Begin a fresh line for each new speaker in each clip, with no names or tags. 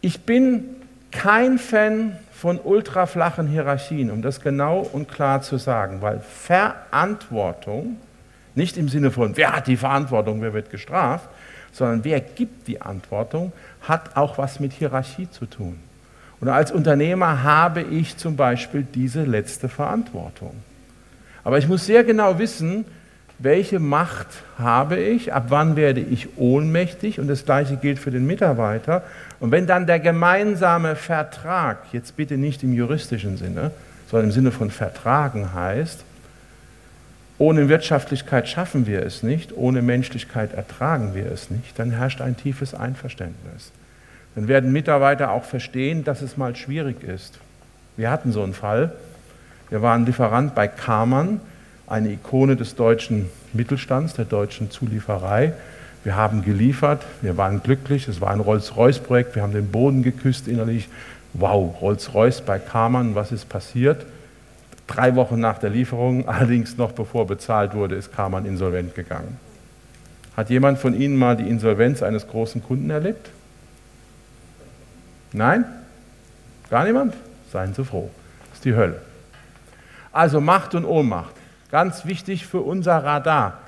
Ich bin kein Fan von ultraflachen Hierarchien, um das genau und klar zu sagen, weil Verantwortung, nicht im Sinne von, wer hat die Verantwortung, wer wird gestraft, sondern wer gibt die Antwortung, hat auch was mit Hierarchie zu tun. Und als Unternehmer habe ich zum Beispiel diese letzte Verantwortung. Aber ich muss sehr genau wissen, welche Macht habe ich, ab wann werde ich ohnmächtig und das gleiche gilt für den Mitarbeiter. Und wenn dann der gemeinsame Vertrag, jetzt bitte nicht im juristischen Sinne, sondern im Sinne von Vertragen heißt, ohne Wirtschaftlichkeit schaffen wir es nicht, ohne Menschlichkeit ertragen wir es nicht, dann herrscht ein tiefes Einverständnis. Dann werden Mitarbeiter auch verstehen, dass es mal schwierig ist. Wir hatten so einen Fall. Wir waren Lieferant bei Kamann, eine Ikone des deutschen Mittelstands, der deutschen Zulieferei. Wir haben geliefert, wir waren glücklich, es war ein Rolls-Royce-Projekt, wir haben den Boden geküsst innerlich. Wow, Rolls-Royce bei Kamann, was ist passiert? Drei Wochen nach der Lieferung, allerdings noch bevor bezahlt wurde, ist Kamann insolvent gegangen. Hat jemand von Ihnen mal die Insolvenz eines großen Kunden erlebt? Nein? Gar niemand? Seien Sie froh. Das ist die Hölle. Also Macht und Ohnmacht. Ganz wichtig für unser Radar.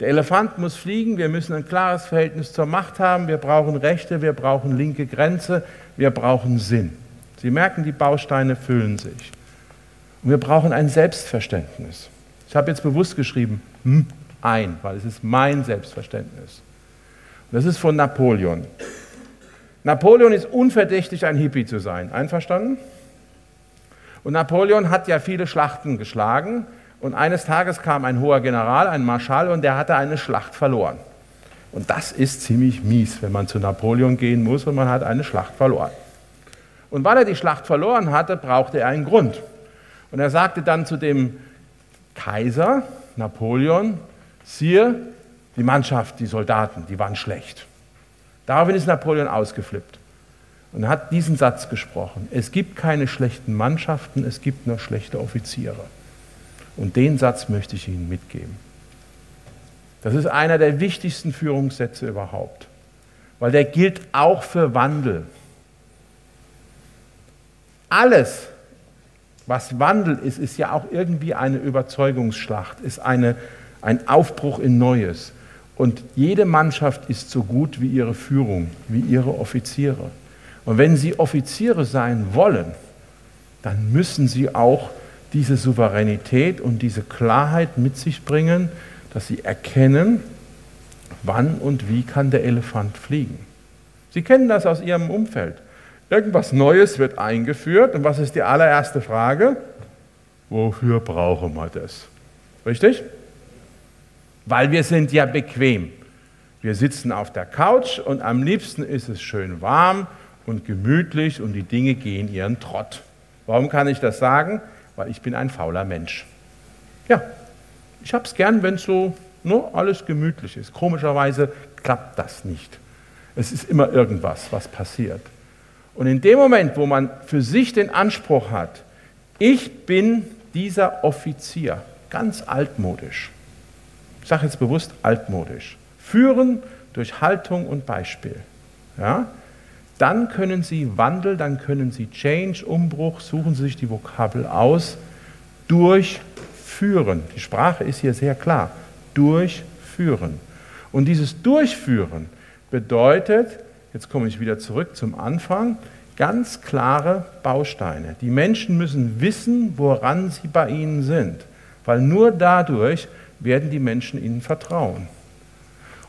Der Elefant muss fliegen, wir müssen ein klares Verhältnis zur Macht haben, wir brauchen Rechte, wir brauchen linke Grenze, wir brauchen Sinn. Sie merken, die Bausteine füllen sich. Und wir brauchen ein Selbstverständnis. Ich habe jetzt bewusst geschrieben, hm, ein, weil es ist mein Selbstverständnis. Und das ist von Napoleon. Napoleon ist unverdächtig, ein Hippie zu sein. Einverstanden? Und Napoleon hat ja viele Schlachten geschlagen und eines Tages kam ein hoher General, ein Marschall, und der hatte eine Schlacht verloren. Und das ist ziemlich mies, wenn man zu Napoleon gehen muss und man hat eine Schlacht verloren. Und weil er die Schlacht verloren hatte, brauchte er einen Grund. Und er sagte dann zu dem Kaiser, Napoleon, siehe, die Mannschaft, die Soldaten, die waren schlecht. Daraufhin ist Napoleon ausgeflippt und hat diesen Satz gesprochen. Es gibt keine schlechten Mannschaften, es gibt nur schlechte Offiziere. Und den Satz möchte ich Ihnen mitgeben. Das ist einer der wichtigsten Führungssätze überhaupt, weil der gilt auch für Wandel. Alles, was Wandel ist, ist ja auch irgendwie eine Überzeugungsschlacht, ist eine, ein Aufbruch in Neues. Und jede Mannschaft ist so gut wie ihre Führung, wie ihre Offiziere. Und wenn sie Offiziere sein wollen, dann müssen sie auch diese Souveränität und diese Klarheit mit sich bringen, dass sie erkennen, wann und wie kann der Elefant fliegen. Sie kennen das aus Ihrem Umfeld. Irgendwas Neues wird eingeführt und was ist die allererste Frage? Wofür brauchen wir das? Richtig? Weil wir sind ja bequem. Wir sitzen auf der Couch und am liebsten ist es schön warm und gemütlich und die Dinge gehen ihren Trott. Warum kann ich das sagen? Weil ich bin ein fauler Mensch. Ja, ich habe es gern, wenn so nur ne, alles gemütlich ist. Komischerweise klappt das nicht. Es ist immer irgendwas, was passiert. Und in dem Moment, wo man für sich den Anspruch hat, ich bin dieser Offizier, ganz altmodisch, ich sage jetzt bewusst altmodisch, führen durch Haltung und Beispiel, ja, dann können Sie Wandel, dann können Sie Change, Umbruch, suchen Sie sich die Vokabel aus, durchführen. Die Sprache ist hier sehr klar. Durchführen. Und dieses Durchführen bedeutet, jetzt komme ich wieder zurück zum Anfang, ganz klare Bausteine. Die Menschen müssen wissen, woran sie bei ihnen sind, weil nur dadurch werden die Menschen ihnen vertrauen.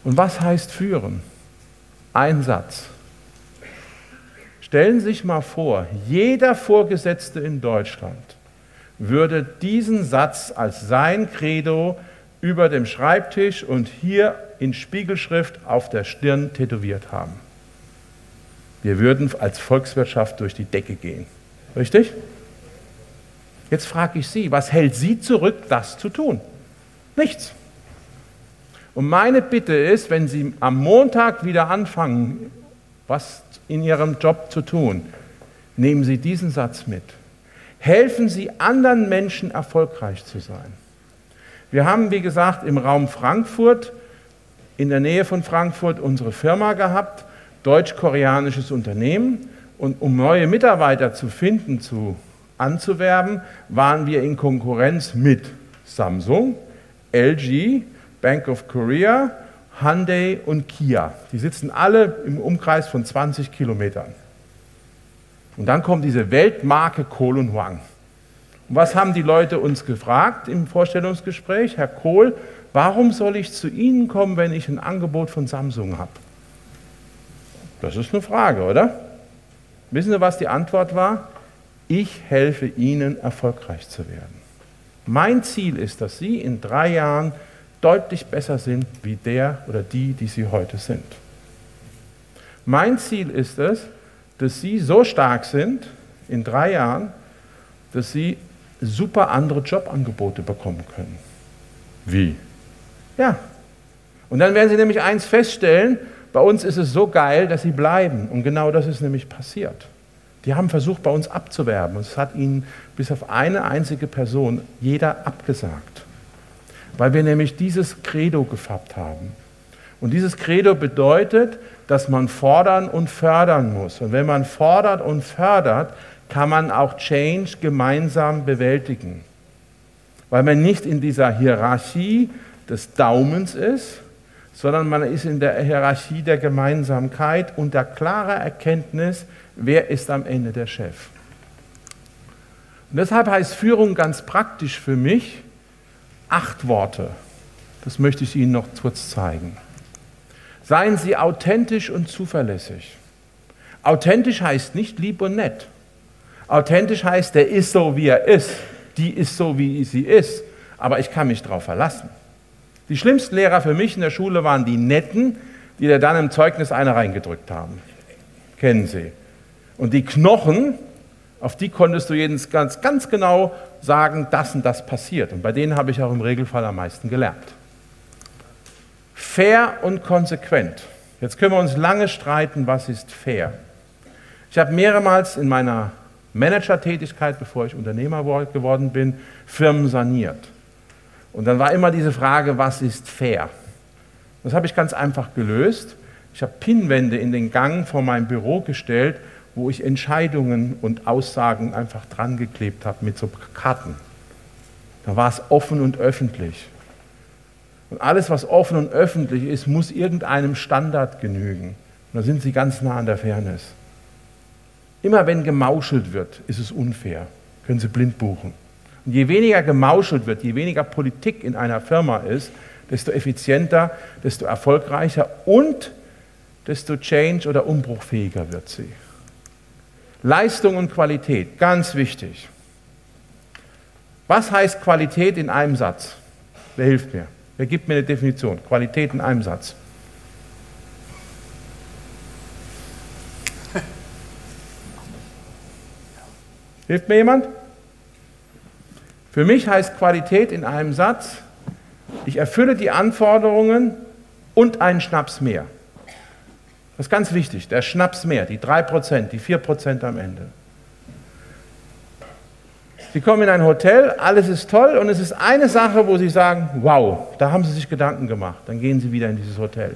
Und was heißt führen? Ein Satz. Stellen Sie sich mal vor, jeder Vorgesetzte in Deutschland würde diesen Satz als sein Credo über dem Schreibtisch und hier in Spiegelschrift auf der Stirn tätowiert haben. wir würden als Volkswirtschaft durch die Decke gehen. Richtig? Jetzt frage ich Sie, was hält Sie zurück, das zu tun? Nichts. Und meine Bitte ist, wenn Sie am Montag wieder anfangen, was in Ihrem Job zu tun, nehmen Sie diesen Satz mit. Helfen Sie anderen Menschen erfolgreich zu sein. Wir haben, wie gesagt, im Raum Frankfurt, in der Nähe von Frankfurt, unsere Firma gehabt, deutsch-koreanisches Unternehmen. Und um neue Mitarbeiter zu finden, zu anzuwerben, waren wir in Konkurrenz mit Samsung, LG, Bank of Korea, Hyundai und Kia. Die sitzen alle im Umkreis von 20 Kilometern. Und dann kommt diese Weltmarke Kohl und Huang. Und was haben die Leute uns gefragt im Vorstellungsgespräch? Herr Kohl, warum soll ich zu Ihnen kommen, wenn ich ein Angebot von Samsung habe? Das ist eine Frage, oder? Wissen Sie, was die Antwort war? Ich helfe Ihnen, erfolgreich zu werden. Mein Ziel ist, dass Sie in drei Jahren deutlich besser sind wie der oder die, die Sie heute sind. Mein Ziel ist es, dass Sie so stark sind in drei Jahren, dass Sie super andere Jobangebote bekommen können. Wie? Ja. Und dann werden Sie nämlich eins feststellen, bei uns ist es so geil, dass Sie bleiben. Und genau das ist nämlich passiert. Die haben versucht, bei uns abzuwerben. Und es hat ihnen bis auf eine einzige Person jeder abgesagt. Weil wir nämlich dieses Credo gefärbt haben. Und dieses Credo bedeutet, dass man fordern und fördern muss. Und wenn man fordert und fördert, kann man auch Change gemeinsam bewältigen. Weil man nicht in dieser Hierarchie des Daumens ist, sondern man ist in der Hierarchie der Gemeinsamkeit und der klaren Erkenntnis, wer ist am Ende der Chef. Und deshalb heißt Führung ganz praktisch für mich acht Worte. Das möchte ich Ihnen noch kurz zeigen. Seien Sie authentisch und zuverlässig. Authentisch heißt nicht lieb und nett. Authentisch heißt, der ist so, wie er ist. Die ist so, wie sie ist. Aber ich kann mich darauf verlassen. Die schlimmsten Lehrer für mich in der Schule waren die Netten, die dir dann im Zeugnis eine reingedrückt haben. Kennen Sie. Und die Knochen, auf die konntest du jedes ganz, ganz genau sagen, das und das passiert. Und bei denen habe ich auch im Regelfall am meisten gelernt. Fair und konsequent. Jetzt können wir uns lange streiten, was ist fair. Ich habe mehrmals in meiner Managertätigkeit, bevor ich Unternehmer geworden bin, Firmen saniert. Und dann war immer diese Frage, was ist fair? Das habe ich ganz einfach gelöst. Ich habe Pinnwände in den Gang vor meinem Büro gestellt, wo ich Entscheidungen und Aussagen einfach dran geklebt habe mit so Karten. Da war es offen und öffentlich. Und alles, was offen und öffentlich ist, muss irgendeinem Standard genügen. Und da sind Sie ganz nah an der Fairness. Immer wenn gemauschelt wird, ist es unfair. Können Sie blind buchen. Und je weniger gemauschelt wird, je weniger Politik in einer Firma ist, desto effizienter, desto erfolgreicher und desto change- oder umbruchfähiger wird sie. Leistung und Qualität, ganz wichtig. Was heißt Qualität in einem Satz? Wer hilft mir? Wer gibt mir eine Definition? Qualität in einem Satz. Hilft mir jemand? Für mich heißt Qualität in einem Satz, ich erfülle die Anforderungen und einen Schnaps mehr. Das ist ganz wichtig, der Schnaps mehr, die 3%, die 4% am Ende. Sie kommen in ein Hotel, alles ist toll und es ist eine Sache, wo Sie sagen, wow, da haben Sie sich Gedanken gemacht, dann gehen Sie wieder in dieses Hotel.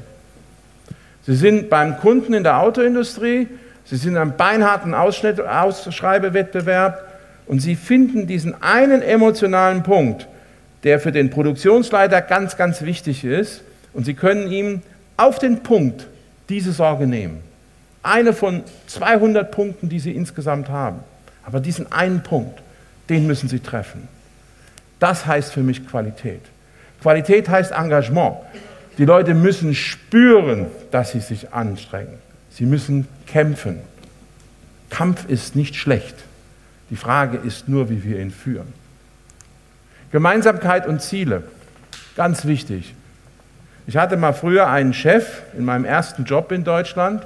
Sie sind beim Kunden in der Autoindustrie, Sie sind am beinharten Ausschnitt, Ausschreibewettbewerb, und Sie finden diesen einen emotionalen Punkt, der für den Produktionsleiter ganz, ganz wichtig ist. Und Sie können ihm auf den Punkt diese Sorge nehmen. Eine von 200 Punkten, die Sie insgesamt haben. Aber diesen einen Punkt, den müssen Sie treffen. Das heißt für mich Qualität. Qualität heißt Engagement. Die Leute müssen spüren, dass sie sich anstrengen. Sie müssen kämpfen. Kampf ist nicht schlecht. Die Frage ist nur, wie wir ihn führen. Gemeinsamkeit und Ziele, ganz wichtig. Ich hatte mal früher einen Chef in meinem ersten Job in Deutschland,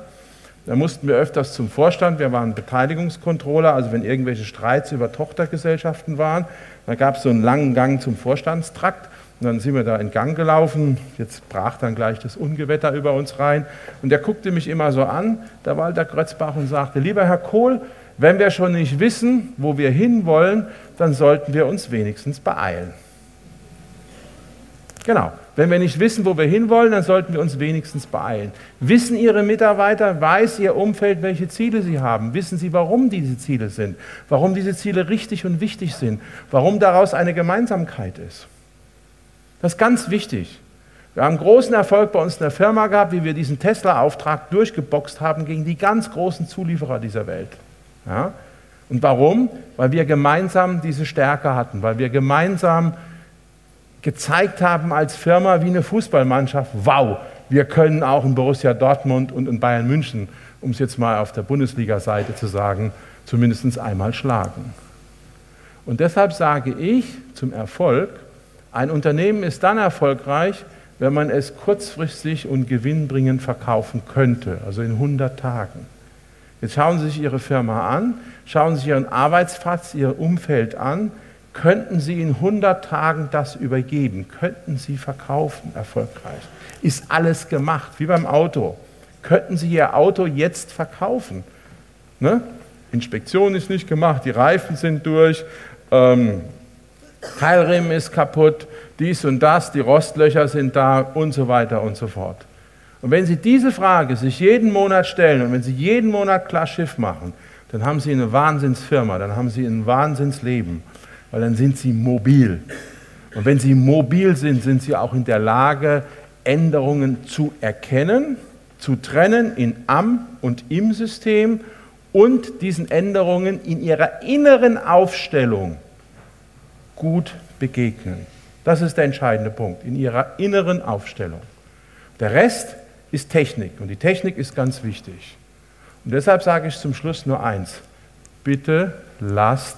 Da mussten wir öfters zum Vorstand, wir waren Beteiligungskontroller, also wenn irgendwelche Streits über Tochtergesellschaften waren, dann gab es so einen langen Gang zum Vorstandstrakt und dann sind wir da in Gang gelaufen. Jetzt brach dann gleich das Ungewetter über uns rein. Und der guckte mich immer so an, der Walter Grötzbach, und sagte: Lieber Herr Kohl, wenn wir schon nicht wissen, wo wir hinwollen, dann sollten wir uns wenigstens beeilen. Genau. Wenn wir nicht wissen, wo wir hinwollen, dann sollten wir uns wenigstens beeilen. Wissen Ihre Mitarbeiter, weiß Ihr Umfeld, welche Ziele Sie haben? Wissen Sie, warum diese Ziele sind? Warum diese Ziele richtig und wichtig sind? Warum daraus eine Gemeinsamkeit ist? Das ist ganz wichtig. Wir haben großen Erfolg bei uns in der Firma gehabt, wie wir diesen Tesla-Auftrag durchgeboxt haben gegen die ganz großen Zulieferer dieser Welt. Ja? Und warum? Weil wir gemeinsam diese Stärke hatten, weil wir gemeinsam gezeigt haben als Firma wie eine Fußballmannschaft, wow, wir können auch in Borussia Dortmund und in Bayern München, um es jetzt mal auf der Bundesliga-Seite zu sagen, zumindest einmal schlagen. Und deshalb sage ich zum Erfolg, ein Unternehmen ist dann erfolgreich, wenn man es kurzfristig und gewinnbringend verkaufen könnte, also in 100 Tagen. Jetzt schauen Sie sich Ihre Firma an, schauen Sie sich Ihren Arbeitsplatz, Ihr Umfeld an. Könnten Sie in 100 Tagen das übergeben? Könnten Sie verkaufen erfolgreich? Ist alles gemacht, wie beim Auto. Könnten Sie Ihr Auto jetzt verkaufen? Ne? Inspektion ist nicht gemacht, die Reifen sind durch, ähm, Keilriemen ist kaputt, dies und das, die Rostlöcher sind da und so weiter und so fort. Und wenn Sie diese Frage sich jeden Monat stellen und wenn Sie jeden Monat klar Schiff machen, dann haben Sie eine Wahnsinnsfirma, dann haben Sie ein Wahnsinnsleben, weil dann sind Sie mobil. Und wenn Sie mobil sind, sind Sie auch in der Lage, Änderungen zu erkennen, zu trennen in am und im System und diesen Änderungen in ihrer inneren Aufstellung gut begegnen. Das ist der entscheidende Punkt, in ihrer inneren Aufstellung. Der Rest ist Technik und die Technik ist ganz wichtig. Und deshalb sage ich zum Schluss nur eins. Bitte lasst